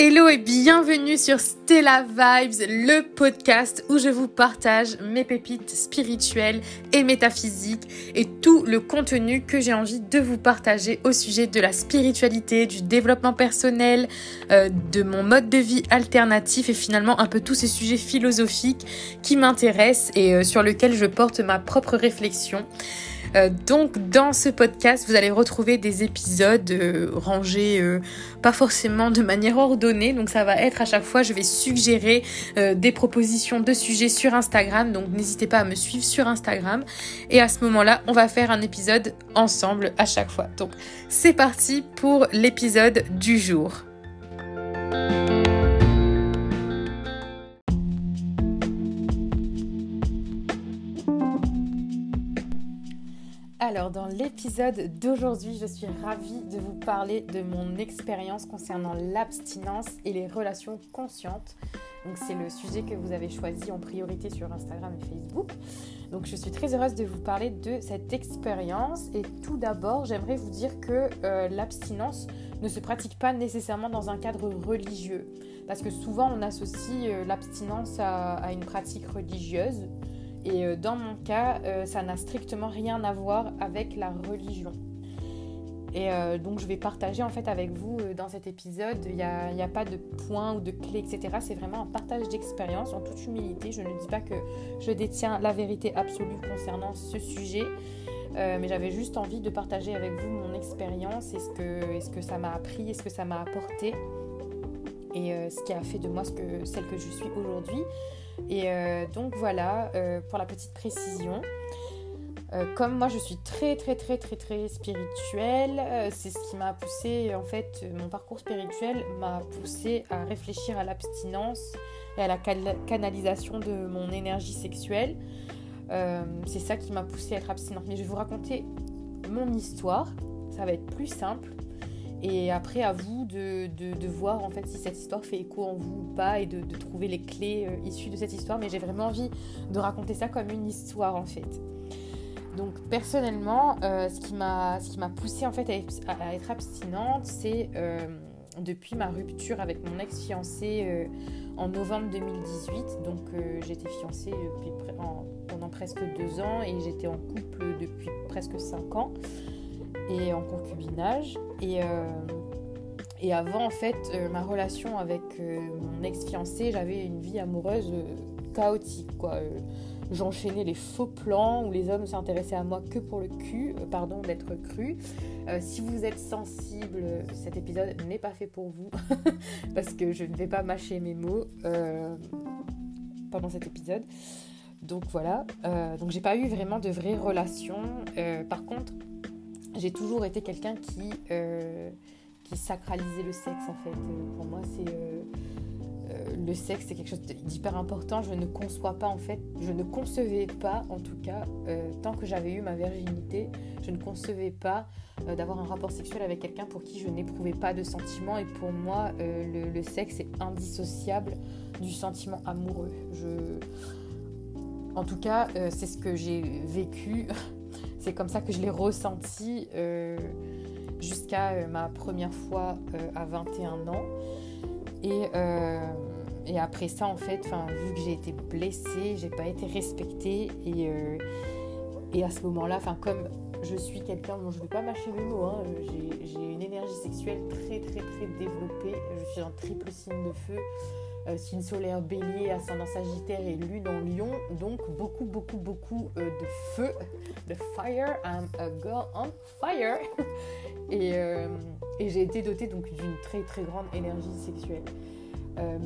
Hello et bienvenue sur Stella Vibes, le podcast où je vous partage mes pépites spirituelles et métaphysiques et tout le contenu que j'ai envie de vous partager au sujet de la spiritualité, du développement personnel, euh, de mon mode de vie alternatif et finalement un peu tous ces sujets philosophiques qui m'intéressent et euh, sur lesquels je porte ma propre réflexion. Euh, donc dans ce podcast, vous allez retrouver des épisodes rangés pas forcément de manière ordonnée. Donc ça va être à chaque fois, je vais suggérer des propositions de sujets sur Instagram. Donc n'hésitez pas à me suivre sur Instagram. Et à ce moment-là, on va faire un épisode ensemble à chaque fois. Donc c'est parti pour l'épisode du jour. Alors dans l'épisode d'aujourd'hui, je suis ravie de vous parler de mon expérience concernant l'abstinence et les relations conscientes. Donc c'est le sujet que vous avez choisi en priorité sur Instagram et Facebook. Donc je suis très heureuse de vous parler de cette expérience et tout d'abord, j'aimerais vous dire que euh, l'abstinence ne se pratique pas nécessairement dans un cadre religieux parce que souvent on associe euh, l'abstinence à une pratique religieuse et euh, dans mon cas, euh, ça n'a strictement rien à voir avec la religion. Et euh, donc je vais partager en fait avec vous dans cet épisode, il n'y a, pas de points ou de clés, etc. C'est vraiment un partage d'expérience en toute humilité. Je ne dis pas que je détiens la vérité absolue concernant ce sujet, mais j'avais juste envie de partager avec vous mon expérience et ce que, -ce que ça m'a appris, et ce que ça m'a apporté et ce qui a fait de moi ce que, celle que je suis aujourd'hui. Et euh, donc voilà, euh, pour la petite précision. Euh, comme moi je suis très très très très très spirituelle, c'est ce qui m'a poussé en fait, mon parcours spirituel m'a poussé à réfléchir à l'abstinence et à la canalisation de mon énergie sexuelle. c'est ça qui m'a poussé à être abstinente. Mais je vais vous raconter mon histoire, ça va être plus simple. Et après, à vous de, de, voir en fait si cette histoire fait écho en vous ou pas et de, trouver les clés euh, issues de cette histoire. Mais j'ai vraiment envie de raconter ça comme une histoire en fait. Donc personnellement, euh, ce qui m'a poussée en fait à, être abstinente, c'est euh, depuis ma rupture avec mon ex-fiancé en novembre 2018. Donc j'étais fiancée pendant presque deux ans et j'étais en couple depuis presque cinq ans et en concubinage. Et, euh, et avant, en fait, euh, ma relation avec euh, mon ex-fiancé, j'avais une vie amoureuse chaotique, quoi. J'enchaînais les faux plans où les hommes s'intéressaient à moi que pour le cul, pardon d'être cru. si vous êtes sensible, cet épisode n'est pas fait pour vous parce que je ne vais pas mâcher mes mots pendant cet épisode. Donc voilà, donc j'ai pas eu vraiment de vraies relations. par contre, j'ai toujours été quelqu'un qui, euh, qui sacralisait le sexe en fait. Euh, pour moi, c'est euh, le sexe, c'est quelque chose d'hyper important. Je ne conçois pas en fait, je ne concevais pas en tout cas, tant que j'avais eu ma virginité, je ne concevais pas d'avoir un rapport sexuel avec quelqu'un pour qui je n'éprouvais pas de sentiments. Et pour moi, le, le, sexe est indissociable du sentiment amoureux. Je... En tout cas, c'est ce que j'ai vécu c'est comme ça que je l'ai ressenti euh, jusqu'à euh, ma première fois euh, à 21 ans. Et, et, après ça, en fait, vu que j'ai été blessée, j'ai pas été respectée. Et, et à ce moment-là, comme je suis quelqu'un dont je ne vais pas mâcher mes mots, hein, j'ai une énergie sexuelle très très très développée. Je suis un triple signe de feu signe solaire bélier, ascendant sagittaire et lune en lion. Donc beaucoup, beaucoup, beaucoup euh, de feu, de fire. I'm a girl on fire. et, euh, et j'ai été dotée donc d'une très très grande énergie sexuelle.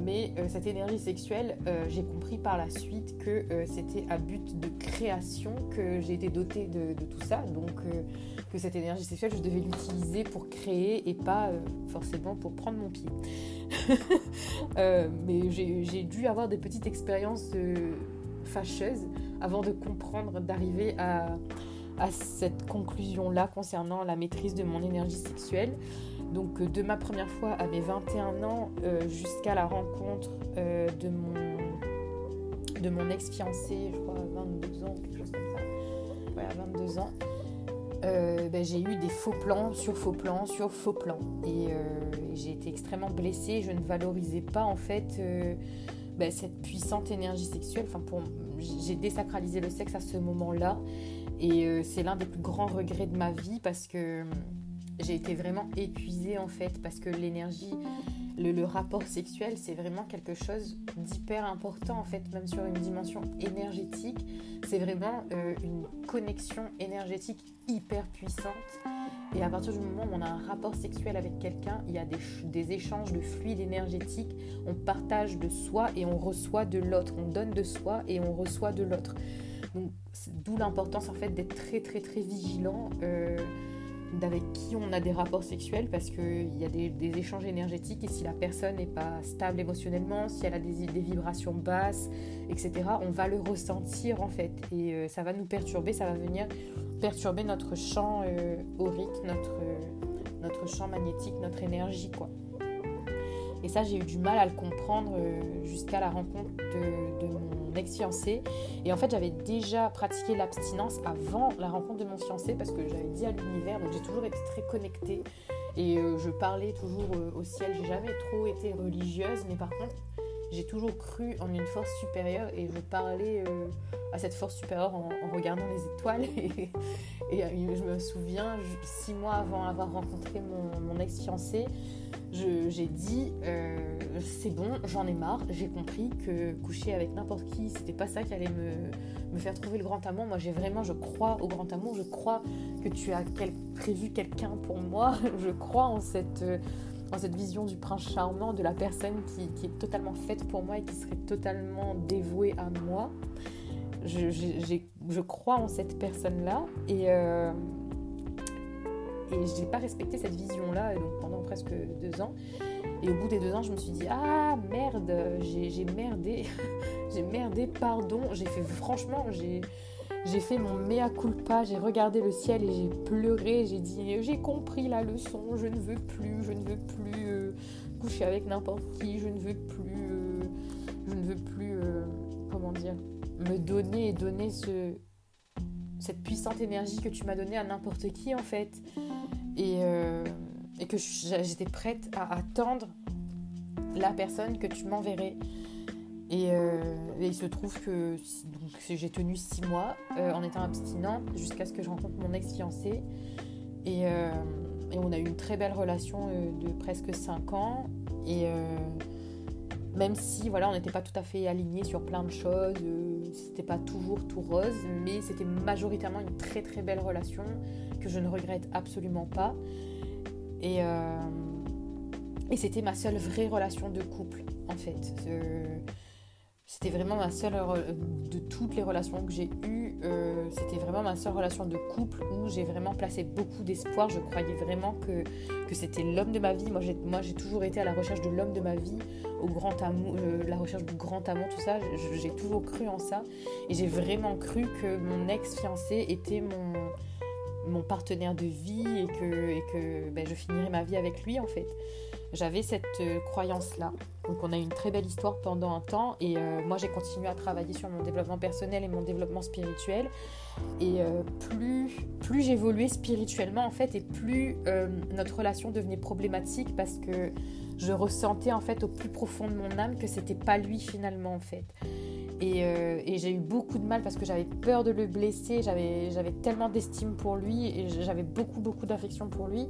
mais cette énergie sexuelle, j'ai compris par la suite que c'était à but de création que j'ai été dotée de, tout ça. Donc que cette énergie sexuelle, je devais l'utiliser pour créer et pas forcément pour prendre mon pied. Euh, mais j'ai dû avoir des petites expériences euh, fâcheuses avant de comprendre, d'arriver à, cette conclusion-là concernant la maîtrise de mon énergie sexuelle. Donc euh, de ma première fois à mes 21 ans jusqu'à la rencontre de mon, de mon ex-fiancé, je crois à 22 ans, quelque chose comme ça. Ouais, à 22 ans. Euh, ben, j'ai eu des faux plans sur faux plans sur faux plans. Et j'ai été extrêmement blessée. Je ne valorisais pas en fait ben, cette puissante énergie sexuelle. Enfin, pour, j'ai désacralisé le sexe à ce moment-là. Et c'est l'un des plus grands regrets de ma vie parce que j'ai été vraiment épuisée en fait. Parce que l'énergie le, rapport sexuel, c'est vraiment quelque chose d'hyper important en fait, même sur une dimension énergétique. C'est vraiment euh, une connexion énergétique hyper puissante. Et à partir du moment où on a un rapport sexuel avec quelqu'un, il y a des, échanges de fluides énergétiques. On partage de soi et on reçoit de l'autre. On donne de soi et on reçoit de l'autre. Donc, d'où l'importance en fait d'être très très très vigilant. Euh, d'avec qui on a des rapports sexuels parce qu'il y a des, échanges énergétiques et si la personne n'est pas stable émotionnellement, si elle a des, vibrations basses, etc., on va le ressentir en fait et euh, ça va nous perturber, ça va venir perturber notre champ euh, aurique, notre, notre champ magnétique, notre énergie quoi. Et ça, j'ai eu du mal à le comprendre euh, jusqu'à la rencontre de, mon ex-fiancé. Et en fait, j'avais déjà pratiqué l'abstinence avant la rencontre de mon fiancé parce que j'avais dit à l'univers, donc j'ai toujours été très connectée. Et euh, je parlais toujours euh, au ciel. J'ai jamais trop été religieuse, mais par contre, j'ai toujours cru en une force supérieure et je parlais à cette force supérieure en, regardant les étoiles. Et, je me souviens, six mois avant avoir rencontré mon, mon ex-fiancé, j'ai dit euh, c'est bon, j'en ai marre, j'ai compris que coucher avec n'importe qui, c'était pas ça qui allait me, me, faire trouver le grand amour. Moi, j'ai vraiment, je crois au grand amour, je crois que tu as prévu quelqu'un pour moi, je crois en cette, en cette vision du prince charmant, de la personne qui, est totalement faite pour moi et qui serait totalement dévouée à moi. Je, je crois en cette personne-là et. Euh, et je n'ai pas respecté cette vision-là pendant presque deux ans. Et au bout des deux ans, je me suis dit ah merde, j'ai merdé, j'ai merdé, pardon. J'ai fait franchement, j'ai fait mon mea culpa, j'ai regardé le ciel et j'ai pleuré, j'ai dit j'ai compris la leçon, je ne veux plus, je ne veux plus euh, coucher avec n'importe qui, je ne veux plus, euh, je ne veux plus, euh, comment dire, me donner et donner ce, cette puissante énergie que tu m'as donnée à n'importe qui en fait. Et, euh, et que j'étais prête à attendre la personne que tu m'enverrais. Et, euh, il se trouve que j'ai tenu six mois euh, en étant abstinente jusqu'à ce que je rencontre mon ex-fiancé. Et, on a eu une très belle relation de presque cinq ans. Même si voilà, on n'était pas tout à fait alignés sur plein de choses, euh, c'était pas toujours tout rose, mais c'était majoritairement une très très belle relation que je ne regrette absolument pas. Et, euh, et c'était ma seule vraie relation de couple en fait. C'était vraiment ma seule de toutes les relations que j'ai eues. Euh, c'était vraiment ma seule relation de couple où j'ai vraiment placé beaucoup d'espoir. Je croyais vraiment que, que c'était l'homme de ma vie. Moi, j'ai, toujours été à la recherche de l'homme de ma vie, au grand amour, euh, la recherche du grand amour, tout ça. j'ai toujours cru en ça. Et j'ai vraiment cru que mon ex-fiancé était mon, mon partenaire de vie et que, que ben, je finirais ma vie avec lui, en fait j'avais cette euh, croyance-là. Donc on a eu une très belle histoire pendant un temps et euh, moi j'ai continué à travailler sur mon développement personnel et mon développement spirituel. Et euh, plus, plus j'évoluais spirituellement en fait et plus notre relation devenait problématique parce que je ressentais en fait au plus profond de mon âme que c'était pas lui finalement en fait. Euh, et, j'ai eu beaucoup de mal parce que j'avais peur de le blesser, j'avais tellement d'estime pour lui et j'avais beaucoup beaucoup d'affection pour lui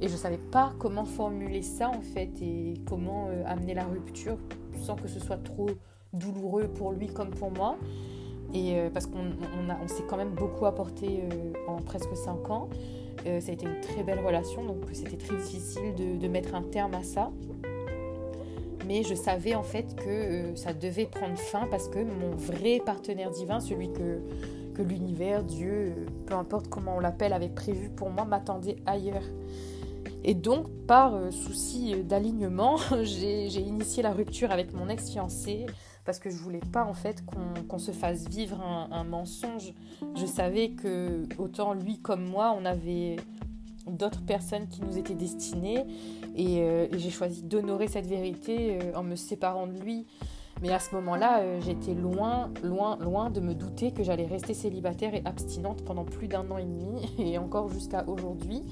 et je savais pas comment formuler ça en fait et comment euh, amener la rupture sans que ce soit trop douloureux pour lui comme pour moi. Et euh, parce qu'on on, s'est quand même beaucoup apporté en presque 5 ans. ça a été une très belle relation, donc c'était très difficile de mettre un terme à ça mais je savais en fait que euh, ça devait prendre fin parce que mon vrai partenaire divin, celui que, que l'univers, Dieu, euh, peu importe comment on l'appelle, avait prévu pour moi, m'attendait ailleurs. Et donc, par euh, souci d'alignement, j'ai initié la rupture avec mon ex-fiancé parce que je voulais pas en fait qu'on se fasse vivre un, un, mensonge. Je savais que autant lui comme moi, on avait d'autres personnes qui nous étaient destinées. Et, euh, j'ai choisi d'honorer cette vérité euh, en me séparant de lui. Mais à ce moment-là, euh, j'étais loin, loin, loin de me douter que j'allais rester célibataire et abstinente pendant plus d'un an et demi, et encore jusqu'à aujourd'hui,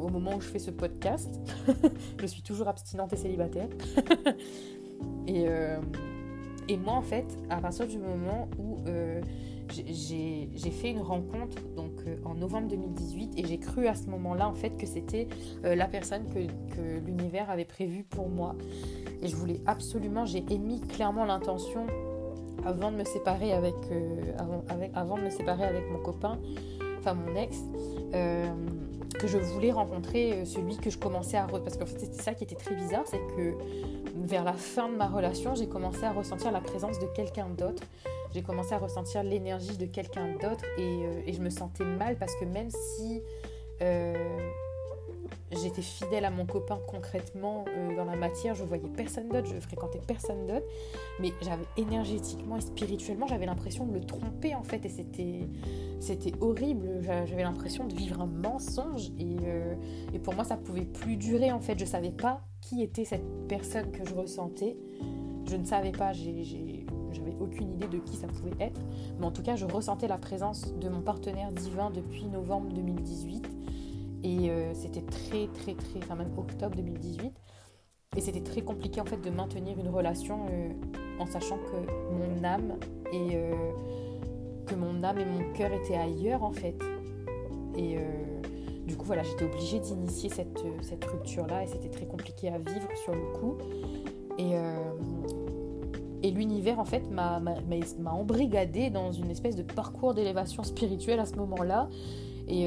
au moment où je fais ce podcast. je suis toujours abstinente et célibataire. et, et moi, en fait, à partir du moment où j'ai fait une rencontre donc en novembre 2018 et j'ai cru à ce moment-là en fait que c'était la personne que, l'univers avait prévue pour moi. Et je voulais absolument, j'ai émis clairement l'intention avant de me séparer avec, euh, avant, de me séparer avec mon copain, enfin mon ex, euh, que je voulais rencontrer euh, celui que je commençais à... Parce qu'en fait c'était ça qui était très bizarre, c'est que vers la fin de ma relation, j'ai commencé à ressentir la présence de quelqu'un d'autre. J'ai commencé à ressentir l'énergie de quelqu'un d'autre et, et, je me sentais mal parce que même si j'étais fidèle à mon copain concrètement euh, dans la matière, je voyais personne d'autre, je fréquentais personne d'autre, mais j'avais énergétiquement et spirituellement, j'avais l'impression de le tromper en fait, et c'était, c'était horrible, j'avais l'impression de vivre un mensonge, et, euh, et, pour moi ça pouvait plus durer en fait, je savais pas qui était cette personne que je ressentais, je ne savais pas, j'avais aucune idée de qui ça pouvait être, mais en tout cas je ressentais la présence de mon partenaire divin depuis novembre 2018 et euh, c'était très, très, très, enfin même octobre 2018. Et c'était très compliqué en fait de maintenir une relation euh, en sachant que mon âme et euh, que mon âme et mon cœur étaient ailleurs en fait. Et du coup voilà, j'étais obligée d'initier cette, cette rupture-là et c'était très compliqué à vivre sur le coup. Et, et l'univers en fait m'a embrigadé dans une espèce de parcours d'élévation spirituelle à ce moment-là. Et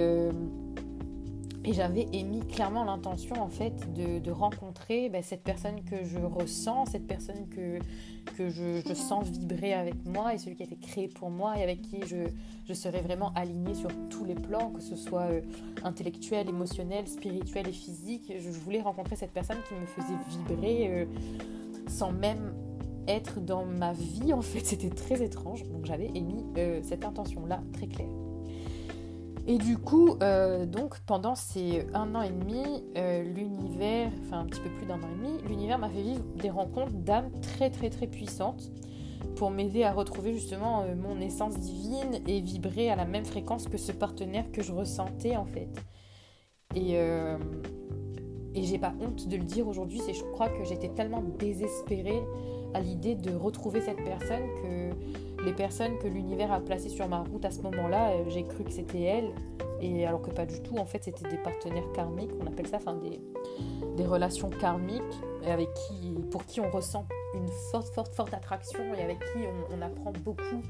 et j'avais émis clairement l'intention en fait de, rencontrer ben, cette personne que je ressens, cette personne que, je, sens vibrer avec moi et celui qui a été créé pour moi et avec qui je, je serais vraiment alignée sur tous les plans, que ce soit euh, intellectuel, émotionnel, spirituel et physique. Je, voulais rencontrer cette personne qui me faisait vibrer euh, sans même être dans ma vie en fait. C'était très étrange. Donc j'avais émis euh, cette intention-là très claire. Et du coup, euh, donc pendant ces un an et demi, euh, l'univers, enfin un petit peu plus d'un an et demi, l'univers m'a fait vivre des rencontres d'âmes très très très puissantes pour m'aider à retrouver justement euh, mon essence divine et vibrer à la même fréquence que ce partenaire que je ressentais en fait. Et, et j'ai pas honte de le dire aujourd'hui, c'est je crois que j'étais tellement désespérée à l'idée de retrouver cette personne que les personnes que l'univers a placées sur ma route à ce moment-là, euh, j'ai cru que c'était elles, et alors que pas du tout, en fait, c'était des partenaires karmiques, on appelle ça, enfin des, relations karmiques, avec qui, pour qui on ressent une forte, forte, forte attraction et avec qui on, apprend beaucoup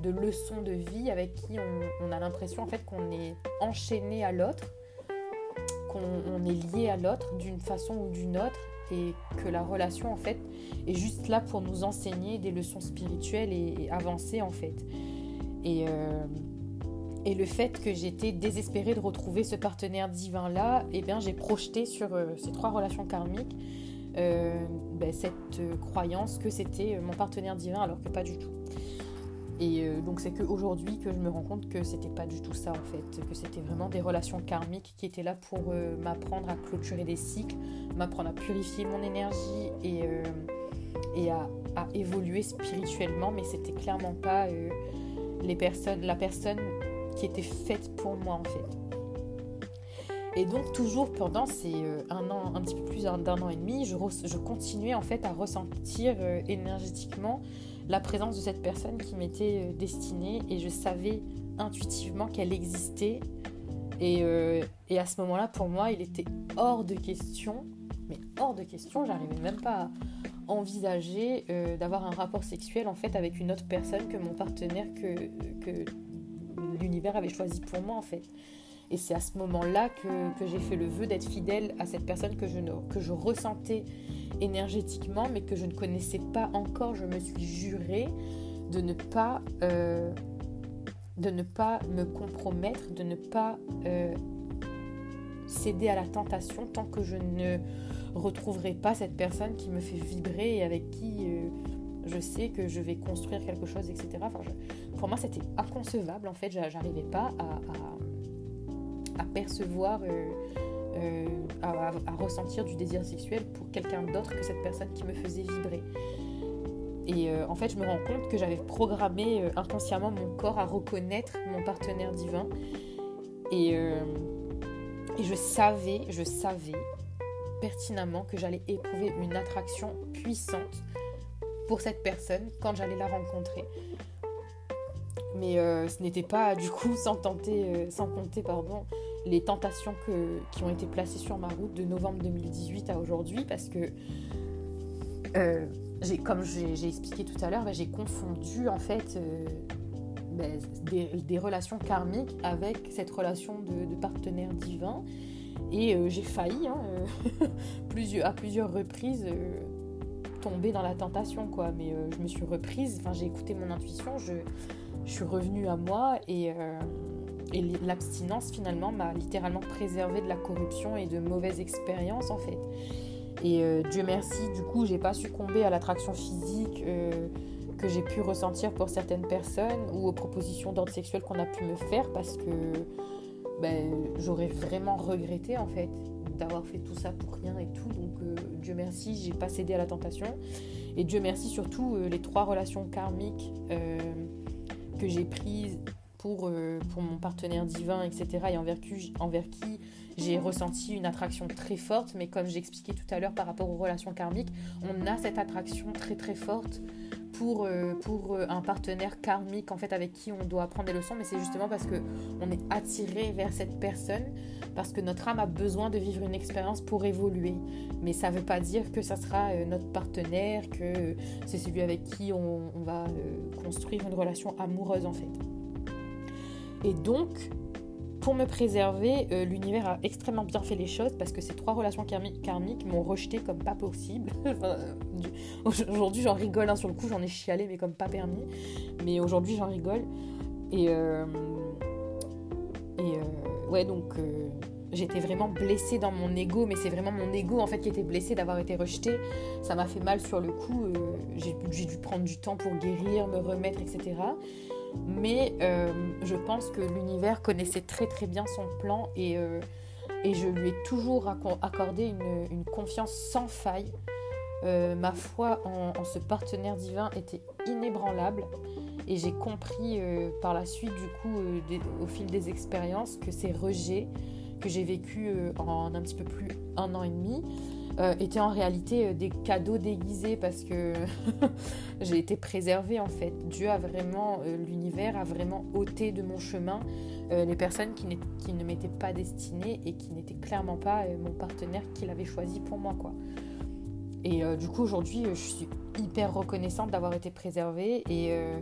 de leçons de vie, avec qui on, a l'impression en fait qu'on est enchaîné à l'autre, qu'on est lié à l'autre d'une façon ou d'une autre, et que la relation en fait est juste là pour nous enseigner des leçons spirituelles et, avancer en fait. Et, euh, et le fait que j'étais désespérée de retrouver ce partenaire divin là, et eh bien j'ai projeté sur euh, ces trois relations karmiques euh, ben, cette croyance que c'était mon partenaire divin alors que pas du tout. Et euh, donc c'est qu'aujourd'hui que je me rends compte que c'était pas du tout ça en fait, que c'était vraiment des relations karmiques qui étaient là pour euh, m'apprendre à clôturer des cycles, m'apprendre à purifier mon énergie et, euh, et à, à, évoluer spirituellement, mais c'était clairement pas les personnes, la personne qui était faite pour moi en fait. Et donc toujours pendant ces un an, un petit peu plus d'un an et demi, je, je, continuais en fait à ressentir énergétiquement la présence de cette personne qui m'était euh, destinée et je savais intuitivement qu'elle existait. Et, euh, et à ce moment-là, pour moi, il était hors de question, mais hors de question, j'arrivais même pas à envisager euh, d'avoir un rapport sexuel en fait avec une autre personne que mon partenaire que, que l'univers avait choisi pour moi en fait. Et c'est à ce moment-là que, j'ai fait le vœu d'être fidèle à cette personne que je, ressentais énergétiquement, mais que je ne connaissais pas encore. Je me suis juré de ne pas, euh, de ne pas me compromettre, de ne pas euh, céder à la tentation tant que je ne retrouverai pas cette personne qui me fait vibrer et avec qui euh, je sais que je vais construire quelque chose, etc. Enfin, pour moi, c'était inconcevable. En fait, j'arrivais pas à, percevoir euh, à, ressentir du désir sexuel pour quelqu'un d'autre que cette personne qui me faisait vibrer. Et en fait, je me rends compte que j'avais programmé inconsciemment mon corps à reconnaître mon partenaire divin. Et, je savais, je savais pertinemment que j'allais éprouver une attraction puissante pour cette personne quand j'allais la rencontrer. Mais euh, ce n'était pas du coup sans, tenter, euh, sans compter pardon, les tentations que, qui ont été placées sur ma route de novembre 2018 à aujourd'hui parce que euh, comme j'ai expliqué tout à l'heure, bah, j'ai confondu en fait bah, des, relations karmiques avec cette relation de, partenaire divin. Et j'ai failli hein, à plusieurs reprises tomber dans la tentation quoi. Mais je me suis reprise. Enfin j'ai écouté mon intuition. Je je suis revenue à moi et, euh, l'abstinence finalement m'a littéralement préservé de la corruption et de mauvaises expériences en fait. Et euh, Dieu merci, du coup, j'ai pas succombé à l'attraction physique euh, que j'ai pu ressentir pour certaines personnes ou aux propositions d'ordre sexuel qu'on a pu me faire parce que ben, j'aurais vraiment regretté en fait d'avoir fait tout ça pour rien et tout. Donc Dieu merci, j'ai pas cédé à la tentation. Et Dieu merci surtout les trois relations karmiques que j'ai prise pour, euh, pour mon partenaire divin, etc. et envers qui, j'ai ressenti une attraction très forte. Mais comme j'expliquais tout à l'heure par rapport aux relations karmiques, on a cette attraction très très forte pour, euh, pour euh, un partenaire karmique en fait avec qui on doit apprendre des leçons. Mais c'est justement parce que on est attiré vers cette personne parce que notre âme a besoin de vivre une expérience pour évoluer. Mais ça ne veut pas dire que ça sera notre partenaire, que c'est celui avec qui on, va construire une relation amoureuse en fait. Et donc, pour me préserver, euh, l'univers a extrêmement bien fait les choses parce que ces trois relations karmiques m'ont rejeté comme pas possible. aujourd'hui, j'en rigole, hein, sur le coup, j'en ai chialé, mais comme pas permis. Mais aujourd'hui, j'en rigole. Et, et ouais, donc euh, j'étais vraiment blessée dans mon ego, mais c'est vraiment mon ego en fait qui était blessé d'avoir été rejeté. Ça m'a fait mal sur le coup. Euh, j'ai dû prendre du temps pour guérir, me remettre, etc. Mais euh, je pense que l'univers connaissait très très bien son plan et, et je lui ai toujours accordé une, confiance sans faille. ma foi en, ce partenaire divin était inébranlable. Et j'ai compris euh, par la suite, du coup, euh, au fil des expériences, que ces rejets que j'ai vécu euh, en un petit peu plus un an et demi étaient en réalité des cadeaux déguisés parce que j'ai été préservée en fait. Dieu a vraiment, l'univers a vraiment ôté de mon chemin les personnes qui, qui ne m'étaient pas destinées et qui n'étaient clairement pas mon partenaire qu'il avait choisi pour moi quoi. Et du coup aujourd'hui je suis hyper reconnaissante d'avoir été préservée et, euh,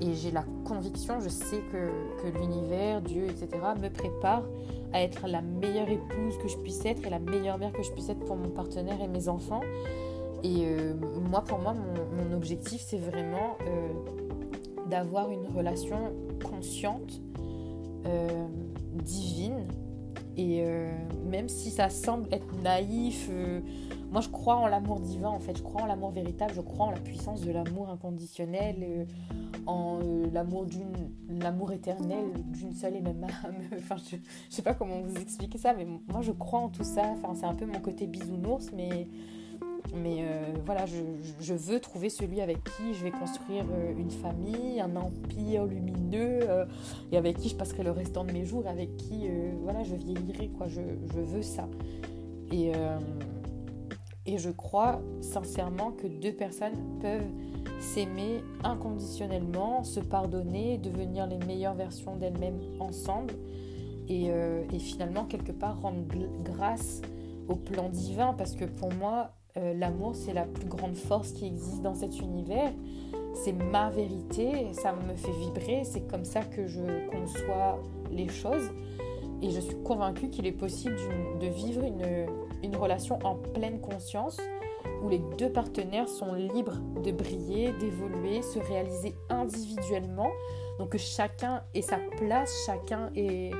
et j'ai la conviction, je sais que, que l'univers, Dieu, etc. me prépare à être la meilleure épouse que je puisse être et la meilleure mère que je puisse être pour mon partenaire et mes enfants. Et euh, moi, pour moi, mon, objectif, c'est vraiment euh, d'avoir une relation consciente, divine. Et même si ça semble être naïf, moi, je crois en l'amour divin, en fait. Je crois en l'amour véritable. Je crois en la puissance de l'amour inconditionnel, euh, en euh, l'amour d'une, l'amour éternel d'une seule et même âme. enfin, je, ne sais pas comment vous expliquer ça, mais moi, je crois en tout ça. Enfin, c'est un peu mon côté bisounours, mais mais euh, voilà, je, je, veux trouver celui avec qui je vais construire une famille, un empire lumineux, et avec qui je passerai le restant de mes jours, avec qui voilà, je vieillirai. Quoi. Je, je veux ça. Et, et je crois sincèrement que deux personnes peuvent s'aimer inconditionnellement, se pardonner, devenir les meilleures versions d'elles-mêmes ensemble et, euh, finalement quelque part rendre grâce au plan divin parce que pour moi euh, l'amour c'est la plus grande force qui existe dans cet univers. C'est ma vérité, ça me fait vibrer, c'est comme ça que je conçois les choses et je suis convaincue qu'il est possible de vivre une, une relation en pleine conscience où les deux partenaires sont libres de briller, d'évoluer, se réaliser individuellement. Donc que chacun ait sa place, chacun ait,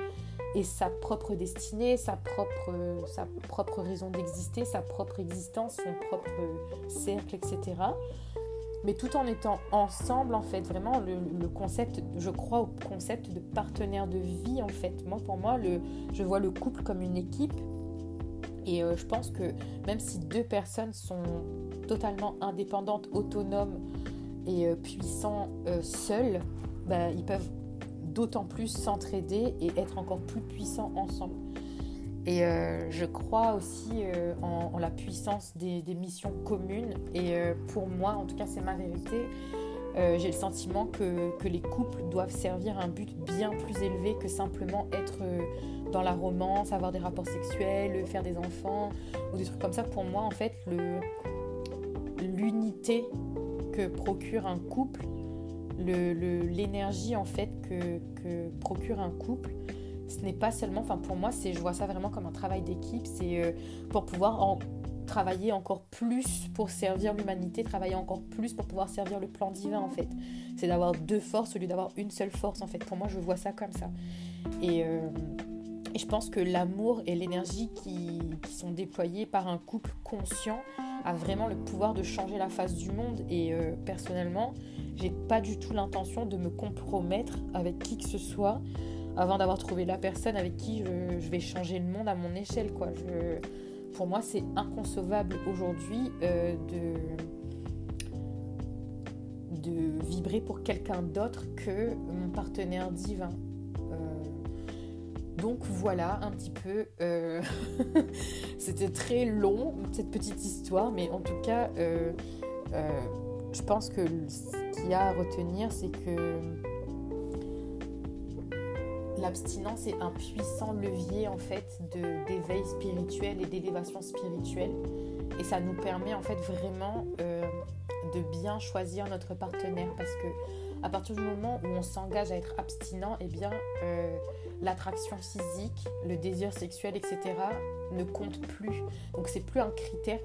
sa propre destinée, sa propre, sa propre raison d'exister, sa propre existence, son propre cercle, etc. Mais tout en étant ensemble, en fait, vraiment, le, concept, je crois au concept de partenaire de vie, en fait. Moi, pour moi, le, je vois le couple comme une équipe Et je pense que même si deux personnes sont totalement indépendantes, autonomes et puissants seuls, bah, ils peuvent d'autant plus s'entraider et être encore plus puissants ensemble. Et euh, je crois aussi euh, en, la puissance des, missions communes. Et euh, pour moi, en tout cas, c'est ma vérité. J'ai le sentiment que, que, les couples doivent servir un but bien plus élevé que simplement être dans la romance, avoir des rapports sexuels, faire des enfants ou des trucs comme ça. Pour moi, en fait, l'unité que procure un couple, l'énergie en fait que, procure un couple, ce n'est pas seulement, enfin pour moi, c'est, je vois ça vraiment comme un travail d'équipe, c'est euh, pour pouvoir travailler encore plus pour servir l'humanité, travailler encore plus pour pouvoir servir le plan divin en fait. C'est d'avoir deux forces au lieu d'avoir une seule force en fait. Pour moi, je vois ça comme ça. Et, euh, je pense que l'amour et l'énergie qui, sont déployés par un couple conscient a vraiment le pouvoir de changer la face du monde. Et euh, personnellement, j'ai pas du tout l'intention de me compromettre avec qui que ce soit avant d'avoir trouvé la personne avec qui je, vais changer le monde à mon échelle. Pour moi, c'est inconcevable aujourd'hui euh, de, de vibrer pour quelqu'un d'autre que mon partenaire divin. Euh, donc voilà un petit peu. Euh, c'était très long cette petite histoire, mais en tout cas, je pense que ce qu'il y a à retenir, c'est que l'abstinence est un puissant levier en fait d'éveil spirituel et d'élévation spirituelle et ça nous permet en fait vraiment euh, de bien choisir notre partenaire parce que à partir du moment où on s'engage à être abstinent eh bien euh, l'attraction physique le désir sexuel etc ne compte plus donc c'est plus un critère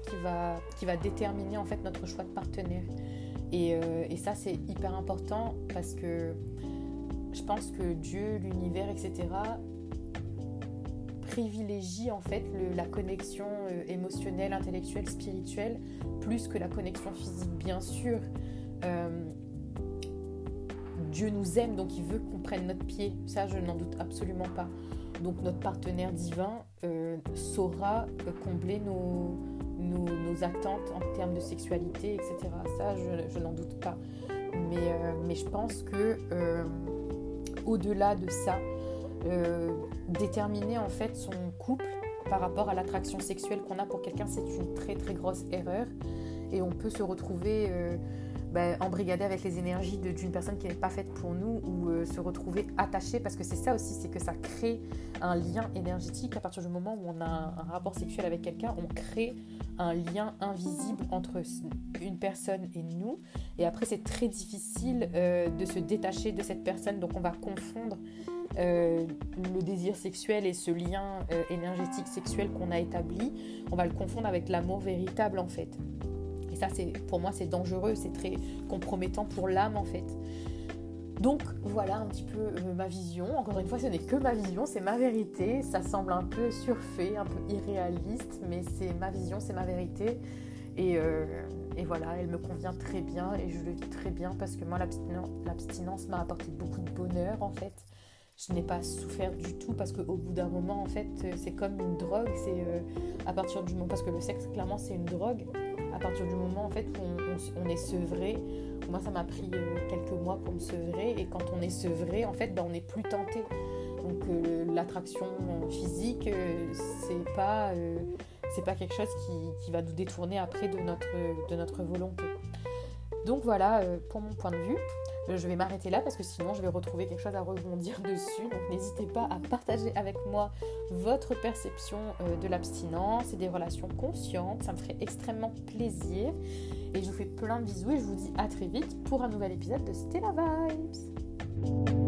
qui va déterminer en fait notre choix de partenaire et, euh, et ça c'est hyper important parce que je pense que Dieu, l'univers, etc., privilégie en fait la connexion euh, émotionnelle, intellectuelle, spirituelle, plus que la connexion physique, bien sûr. Euh, Dieu nous aime, donc il veut qu'on prenne notre pied. Ça, je n'en doute absolument pas. Donc notre partenaire divin euh, saura combler nos, nos, attentes en termes de sexualité, etc. Ça, je, n'en doute pas. Mais, mais, je pense que au-delà de ça, euh, déterminer en fait son couple par rapport à l'attraction sexuelle qu'on a pour quelqu'un, c'est une très très grosse erreur. Et on peut se retrouver bah, embrigadé avec les énergies d'une personne qui n'est pas faite pour nous ou euh, se retrouver attaché parce que c'est ça aussi, c'est que ça crée un lien énergétique. À partir du moment où on a un, rapport sexuel avec quelqu'un, on crée un lien invisible entre une personne et nous. Et après, c'est très difficile euh, de se détacher de cette personne. Donc, on va confondre euh, le désir sexuel et ce lien énergétique sexuel qu'on a établi. On va le confondre avec l'amour véritable en fait. Et ça, c'est pour moi, c'est dangereux, c'est très compromettant pour l'âme en fait. Donc voilà un petit peu euh, ma vision. Encore une fois, ce n'est que ma vision, c'est ma vérité. Ça semble un peu surfait, un peu irréaliste, mais c'est ma vision, c'est ma vérité. Et, euh, et, voilà, elle me convient très bien et je le vis très bien parce que moi, l'abstinence m'a apporté beaucoup de bonheur en fait. Je n'ai pas souffert du tout parce qu'au bout d'un moment, en fait, c'est comme une drogue. C'est euh, à partir du moment, parce que le sexe, clairement, c'est une drogue à partir du moment en fait où on, est sevré, moi ça m'a pris euh, quelques mois pour me sevrer et quand on est sevré en fait ben, on n'est plus tenté. Donc euh, l'attraction physique euh, c'est pas pas quelque chose qui, va nous détourner après de notre, de notre volonté. Donc voilà pour mon point de vue. Je vais m'arrêter là parce que sinon je vais retrouver quelque chose à rebondir dessus. Donc n'hésitez pas à partager avec moi votre perception euh, de l'abstinence et des relations conscientes. Ça me ferait extrêmement plaisir. Et je vous fais plein de bisous et je vous dis à très vite pour un nouvel épisode de Stella Vibes.